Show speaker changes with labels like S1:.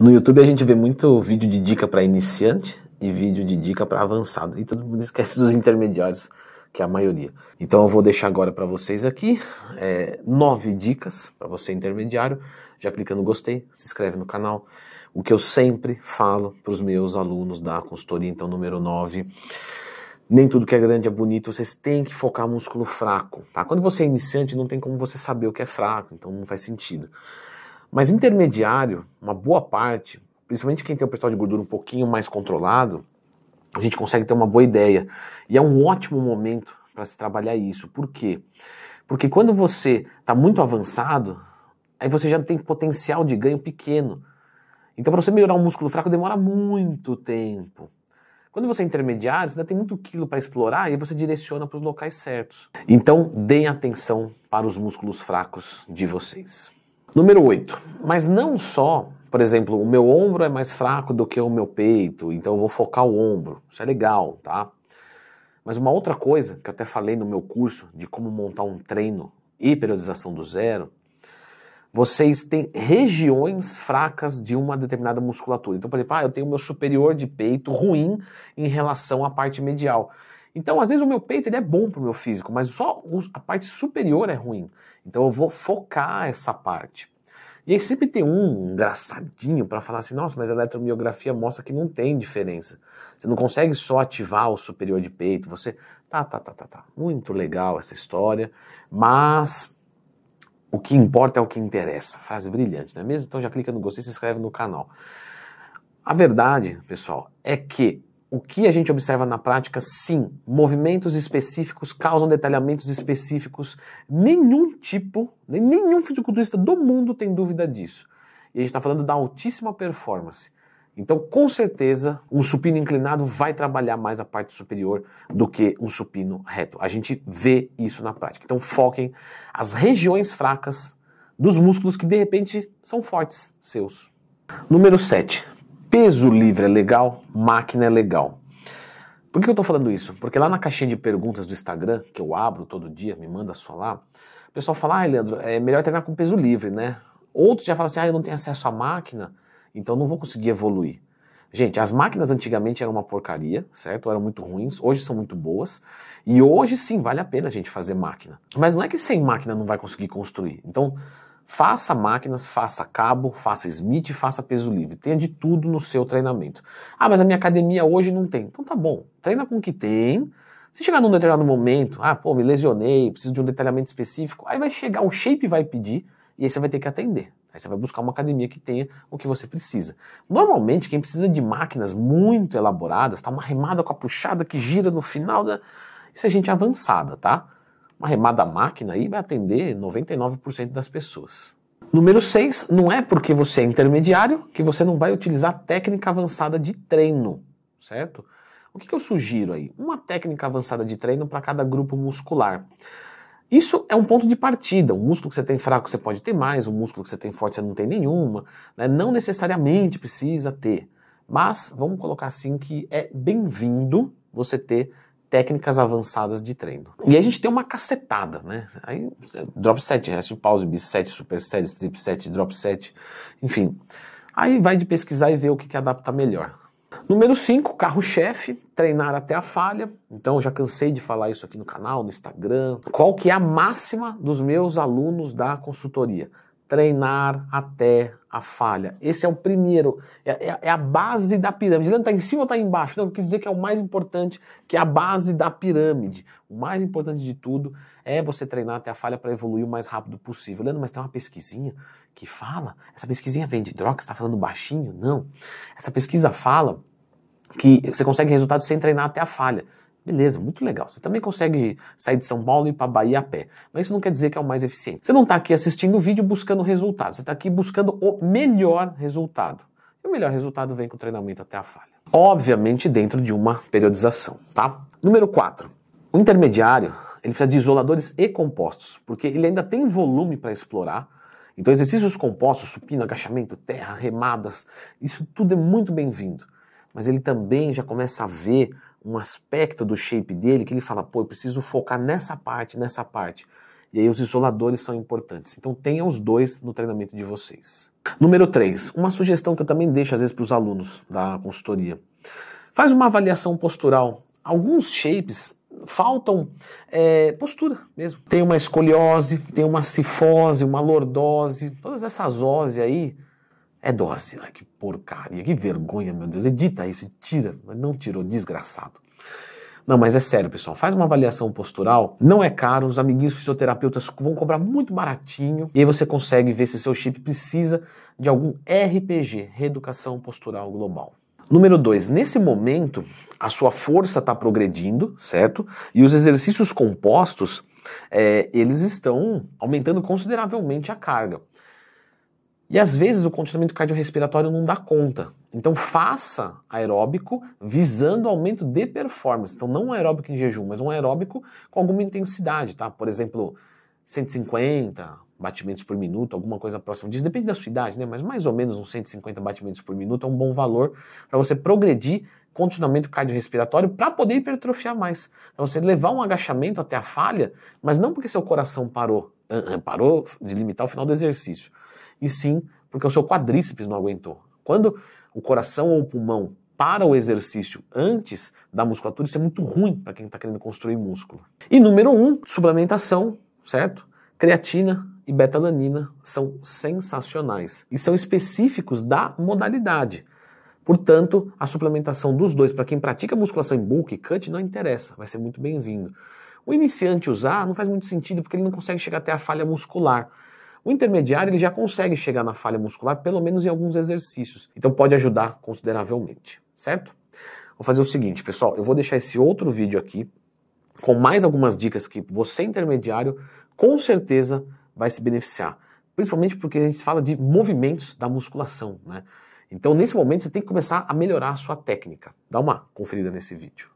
S1: No YouTube a gente vê muito vídeo de dica para iniciante e vídeo de dica para avançado. E todo mundo esquece dos intermediários, que é a maioria. Então eu vou deixar agora para vocês aqui é, nove dicas para você intermediário. Já clica no gostei, se inscreve no canal. O que eu sempre falo para os meus alunos da consultoria, então número 9. Nem tudo que é grande é bonito, vocês têm que focar músculo fraco. Tá? Quando você é iniciante, não tem como você saber o que é fraco, então não faz sentido. Mas intermediário, uma boa parte, principalmente quem tem o percentual de gordura um pouquinho mais controlado, a gente consegue ter uma boa ideia. E é um ótimo momento para se trabalhar isso. Por quê? Porque quando você está muito avançado, aí você já tem potencial de ganho pequeno. Então, para você melhorar um músculo fraco, demora muito tempo. Quando você é intermediário, você ainda tem muito quilo para explorar e você direciona para os locais certos. Então, deem atenção para os músculos fracos de vocês. Número 8. Mas não só, por exemplo, o meu ombro é mais fraco do que o meu peito, então eu vou focar o ombro. Isso é legal, tá? Mas uma outra coisa que eu até falei no meu curso de como montar um treino e periodização do zero, vocês têm regiões fracas de uma determinada musculatura. Então, por exemplo, ah, eu tenho o meu superior de peito ruim em relação à parte medial. Então, às vezes, o meu peito ele é bom para o meu físico, mas só a parte superior é ruim. Então, eu vou focar essa parte. E aí sempre tem um engraçadinho para falar assim, nossa, mas a eletromiografia mostra que não tem diferença. Você não consegue só ativar o superior de peito, você... Tá, tá, tá, tá, tá. Muito legal essa história, mas o que importa é o que interessa. Frase brilhante, não é mesmo? Então já clica no gostei e se inscreve no canal. A verdade, pessoal, é que o que a gente observa na prática, sim, movimentos específicos causam detalhamentos específicos. Nenhum tipo, nenhum fisiculturista do mundo tem dúvida disso. E a gente está falando da altíssima performance. Então, com certeza, um supino inclinado vai trabalhar mais a parte superior do que um supino reto. A gente vê isso na prática. Então, foquem as regiões fracas dos músculos que de repente são fortes seus. Número 7 peso livre é legal, máquina é legal. Por que eu estou falando isso? Porque lá na caixinha de perguntas do Instagram, que eu abro todo dia, me manda só lá, o pessoal fala, ah, Leandro, é melhor treinar com peso livre, né? Outros já falam assim, ah, eu não tenho acesso à máquina, então não vou conseguir evoluir. Gente, as máquinas antigamente eram uma porcaria, certo? Eram muito ruins, hoje são muito boas. E hoje sim, vale a pena a gente fazer máquina. Mas não é que sem máquina não vai conseguir construir. Então, Faça máquinas, faça cabo, faça Smith, faça peso livre. Tenha de tudo no seu treinamento. Ah, mas a minha academia hoje não tem. Então tá bom, treina com o que tem. Se chegar num determinado momento, ah, pô, me lesionei, preciso de um detalhamento específico, aí vai chegar, o shape vai pedir e aí você vai ter que atender. Aí você vai buscar uma academia que tenha o que você precisa. Normalmente, quem precisa de máquinas muito elaboradas, tá uma remada com a puxada que gira no final da. Isso é gente avançada, tá? Uma remada máquina aí vai atender 99% das pessoas. Número 6, não é porque você é intermediário que você não vai utilizar técnica avançada de treino, certo? O que, que eu sugiro aí? Uma técnica avançada de treino para cada grupo muscular. Isso é um ponto de partida. Um músculo que você tem fraco você pode ter mais, um músculo que você tem forte você não tem nenhuma. Né? Não necessariamente precisa ter. Mas vamos colocar assim que é bem-vindo você ter técnicas avançadas de treino. E aí a gente tem uma cacetada, né? Aí, drop set, rest pause, bis set, super set, strip set, drop set, enfim. Aí vai de pesquisar e ver o que, que adapta melhor. Número 5, carro-chefe, treinar até a falha. Então, já cansei de falar isso aqui no canal, no Instagram. Qual que é a máxima dos meus alunos da consultoria? Treinar até a falha. Esse é o primeiro, é, é, é a base da pirâmide. Não está em cima ou está embaixo? Não, eu quis dizer que é o mais importante, que é a base da pirâmide. O mais importante de tudo é você treinar até a falha para evoluir o mais rápido possível. Leandro, mas tem uma pesquisinha que fala, essa pesquisinha vem de droga, você está falando baixinho? Não. Essa pesquisa fala que você consegue resultado sem treinar até a falha. Beleza, muito legal. Você também consegue sair de São Paulo e ir para Bahia a pé. Mas isso não quer dizer que é o mais eficiente. Você não está aqui assistindo o vídeo buscando resultado. Você está aqui buscando o melhor resultado. E o melhor resultado vem com o treinamento até a falha. Obviamente dentro de uma periodização, tá? Número 4. O intermediário, ele precisa de isoladores e compostos, porque ele ainda tem volume para explorar. Então exercícios compostos, supino, agachamento, terra, remadas, isso tudo é muito bem-vindo. Mas ele também já começa a ver um aspecto do shape dele que ele fala, pô, eu preciso focar nessa parte, nessa parte. E aí os isoladores são importantes. Então tenha os dois no treinamento de vocês. Número 3, uma sugestão que eu também deixo às vezes para os alunos da consultoria. Faz uma avaliação postural. Alguns shapes faltam é, postura mesmo. Tem uma escoliose, tem uma cifose, uma lordose, todas essas ose aí é dose. Ai, que porcaria, que vergonha, meu Deus. Edita isso, tira. Mas não tirou, desgraçado. Não, mas é sério, pessoal. Faz uma avaliação postural. Não é caro. Os amiguinhos fisioterapeutas vão cobrar muito baratinho. E aí você consegue ver se seu chip precisa de algum RPG, Reeducação Postural Global. Número dois, nesse momento, a sua força está progredindo, certo? E os exercícios compostos, é, eles estão aumentando consideravelmente a carga. E às vezes o condicionamento cardiorrespiratório não dá conta. Então faça aeróbico visando aumento de performance. Então não um aeróbico em jejum, mas um aeróbico com alguma intensidade, tá? Por exemplo, 150, batimentos por minuto, alguma coisa próxima disso. Depende da sua idade, né? Mas mais ou menos uns 150 batimentos por minuto é um bom valor para você progredir condicionamento cardiorrespiratório para poder hipertrofiar mais. Para você levar um agachamento até a falha, mas não porque seu coração parou, parou de limitar o final do exercício, e sim porque o seu quadríceps não aguentou. Quando o coração ou o pulmão para o exercício antes da musculatura, isso é muito ruim para quem está querendo construir músculo. E número um, suplementação, certo? Creatina, e betalanina são sensacionais e são específicos da modalidade. Portanto, a suplementação dos dois para quem pratica musculação em bulk, cut, não interessa, vai ser muito bem-vindo. O iniciante usar não faz muito sentido porque ele não consegue chegar até a falha muscular. O intermediário ele já consegue chegar na falha muscular, pelo menos em alguns exercícios. Então pode ajudar consideravelmente, certo? Vou fazer o seguinte, pessoal, eu vou deixar esse outro vídeo aqui com mais algumas dicas que você intermediário com certeza vai se beneficiar. Principalmente porque a gente fala de movimentos da musculação, né? Então, nesse momento, você tem que começar a melhorar a sua técnica. Dá uma conferida nesse vídeo.